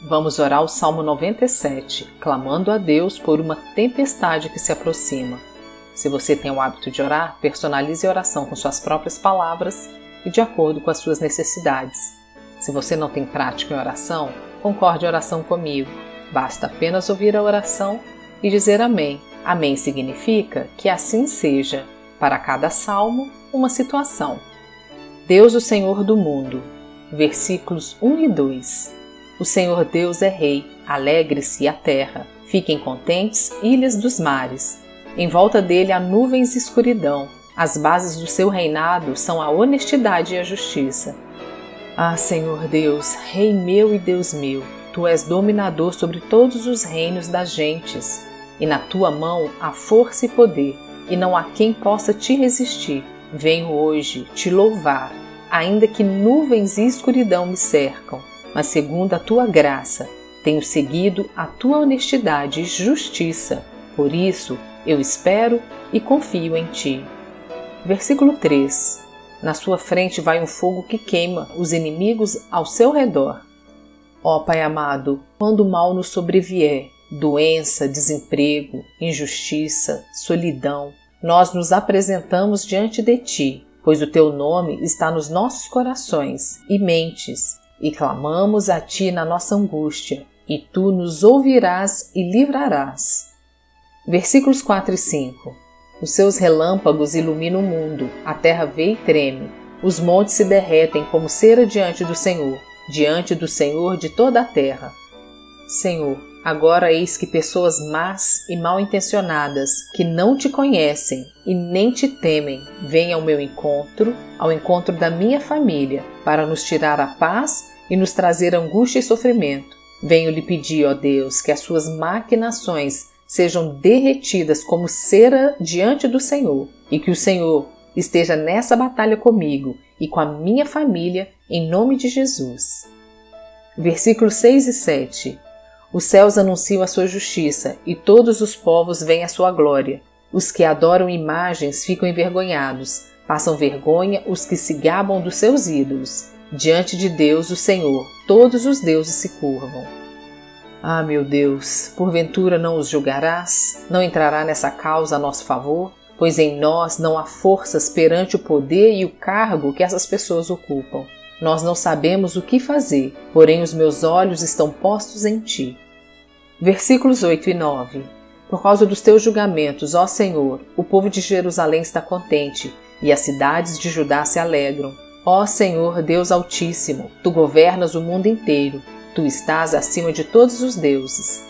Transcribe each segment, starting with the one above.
Vamos orar o Salmo 97, clamando a Deus por uma tempestade que se aproxima. Se você tem o hábito de orar, personalize a oração com suas próprias palavras e de acordo com as suas necessidades. Se você não tem prática em oração, concorde a oração comigo. Basta apenas ouvir a oração e dizer Amém. Amém significa que assim seja. Para cada salmo, uma situação. Deus, o Senhor do mundo. Versículos 1 e 2. O Senhor Deus é Rei, alegre-se a terra, fiquem contentes, ilhas dos mares. Em volta dele há nuvens e escuridão. As bases do seu reinado são a honestidade e a justiça. Ah, Senhor Deus, Rei meu e Deus meu, tu és dominador sobre todos os reinos das gentes, e na tua mão há força e poder, e não há quem possa te resistir. Venho hoje te louvar, ainda que nuvens e escuridão me cercam mas segundo a tua graça, tenho seguido a tua honestidade e justiça. Por isso, eu espero e confio em ti. Versículo 3: Na sua frente vai um fogo que queima os inimigos ao seu redor. Ó Pai amado, quando o mal nos sobrevier, doença, desemprego, injustiça, solidão, nós nos apresentamos diante de ti, pois o teu nome está nos nossos corações e mentes e clamamos a ti na nossa angústia, e tu nos ouvirás e livrarás. Versículos 4 e 5 Os seus relâmpagos iluminam o mundo, a terra vê e treme, os montes se derretem como cera diante do Senhor, diante do Senhor de toda a terra. Senhor, Agora eis que pessoas más e mal intencionadas, que não te conhecem e nem te temem, vêm ao meu encontro, ao encontro da minha família, para nos tirar a paz e nos trazer angústia e sofrimento. Venho lhe pedir, ó Deus, que as suas maquinações sejam derretidas como cera diante do Senhor e que o Senhor esteja nessa batalha comigo e com a minha família, em nome de Jesus. Versículos 6 e 7 os céus anunciam a sua justiça e todos os povos veem a sua glória. Os que adoram imagens ficam envergonhados, passam vergonha os que se gabam dos seus ídolos. Diante de Deus, o Senhor, todos os deuses se curvam. Ah, meu Deus, porventura não os julgarás? Não entrará nessa causa a nosso favor? Pois em nós não há forças perante o poder e o cargo que essas pessoas ocupam. Nós não sabemos o que fazer, porém os meus olhos estão postos em ti. Versículos 8 e 9. Por causa dos teus julgamentos, ó Senhor, o povo de Jerusalém está contente e as cidades de Judá se alegram. Ó Senhor, Deus Altíssimo, tu governas o mundo inteiro, tu estás acima de todos os deuses.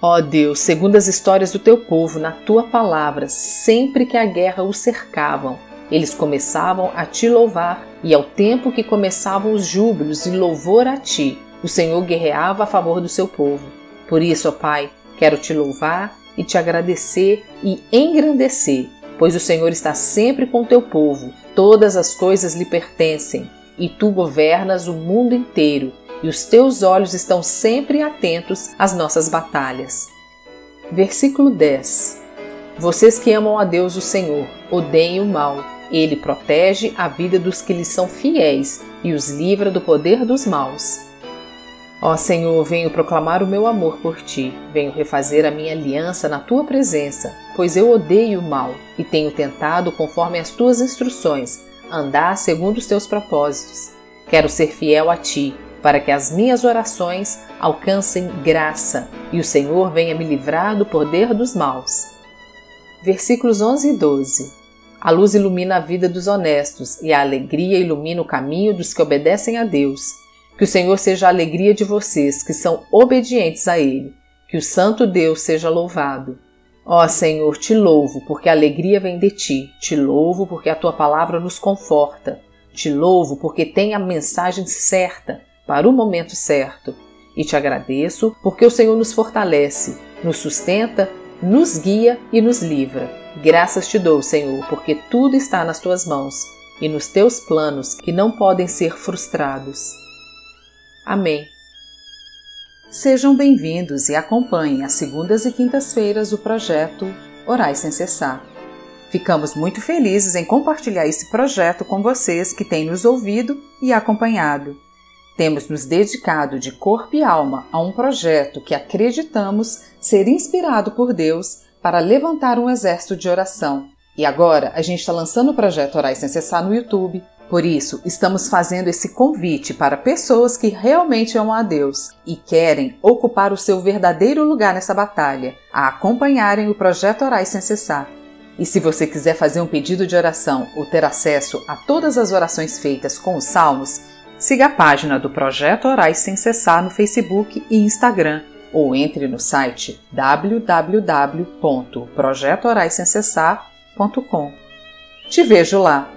Ó Deus, segundo as histórias do teu povo, na tua palavra, sempre que a guerra os cercavam, eles começavam a te louvar, e ao tempo que começavam os júbilos e louvor a ti, o Senhor guerreava a favor do seu povo. Por isso, ó Pai, quero te louvar e te agradecer e engrandecer, pois o Senhor está sempre com teu povo, todas as coisas lhe pertencem, e tu governas o mundo inteiro, e os teus olhos estão sempre atentos às nossas batalhas. Versículo 10 Vocês que amam a Deus o Senhor, odeiem o mal ele protege a vida dos que lhe são fiéis e os livra do poder dos maus. Ó Senhor, venho proclamar o meu amor por ti, venho refazer a minha aliança na tua presença, pois eu odeio o mal e tenho tentado, conforme as tuas instruções, andar segundo os teus propósitos. Quero ser fiel a ti, para que as minhas orações alcancem graça e o Senhor venha me livrar do poder dos maus. Versículos 11 e 12 a luz ilumina a vida dos honestos e a alegria ilumina o caminho dos que obedecem a Deus. Que o Senhor seja a alegria de vocês que são obedientes a Ele. Que o Santo Deus seja louvado. Ó Senhor, te louvo, porque a alegria vem de ti. Te louvo, porque a tua palavra nos conforta. Te louvo, porque tem a mensagem certa, para o momento certo. E te agradeço, porque o Senhor nos fortalece, nos sustenta nos guia e nos livra. Graças te dou, Senhor, porque tudo está nas tuas mãos e nos teus planos que não podem ser frustrados. Amém. Sejam bem-vindos e acompanhem às segundas e quintas-feiras o projeto Orais Sem Cessar. Ficamos muito felizes em compartilhar esse projeto com vocês que têm nos ouvido e acompanhado. Temos nos dedicado de corpo e alma a um projeto que acreditamos ser inspirado por Deus para levantar um exército de oração. E agora a gente está lançando o projeto Orais Sem Cessar no YouTube. Por isso, estamos fazendo esse convite para pessoas que realmente amam a Deus e querem ocupar o seu verdadeiro lugar nessa batalha, a acompanharem o projeto Orais Sem Cessar. E se você quiser fazer um pedido de oração ou ter acesso a todas as orações feitas com os salmos, siga a página do Projeto Orais Sem Cessar no Facebook e Instagram ou entre no site www.projetoraissemcessar.com. Te vejo lá!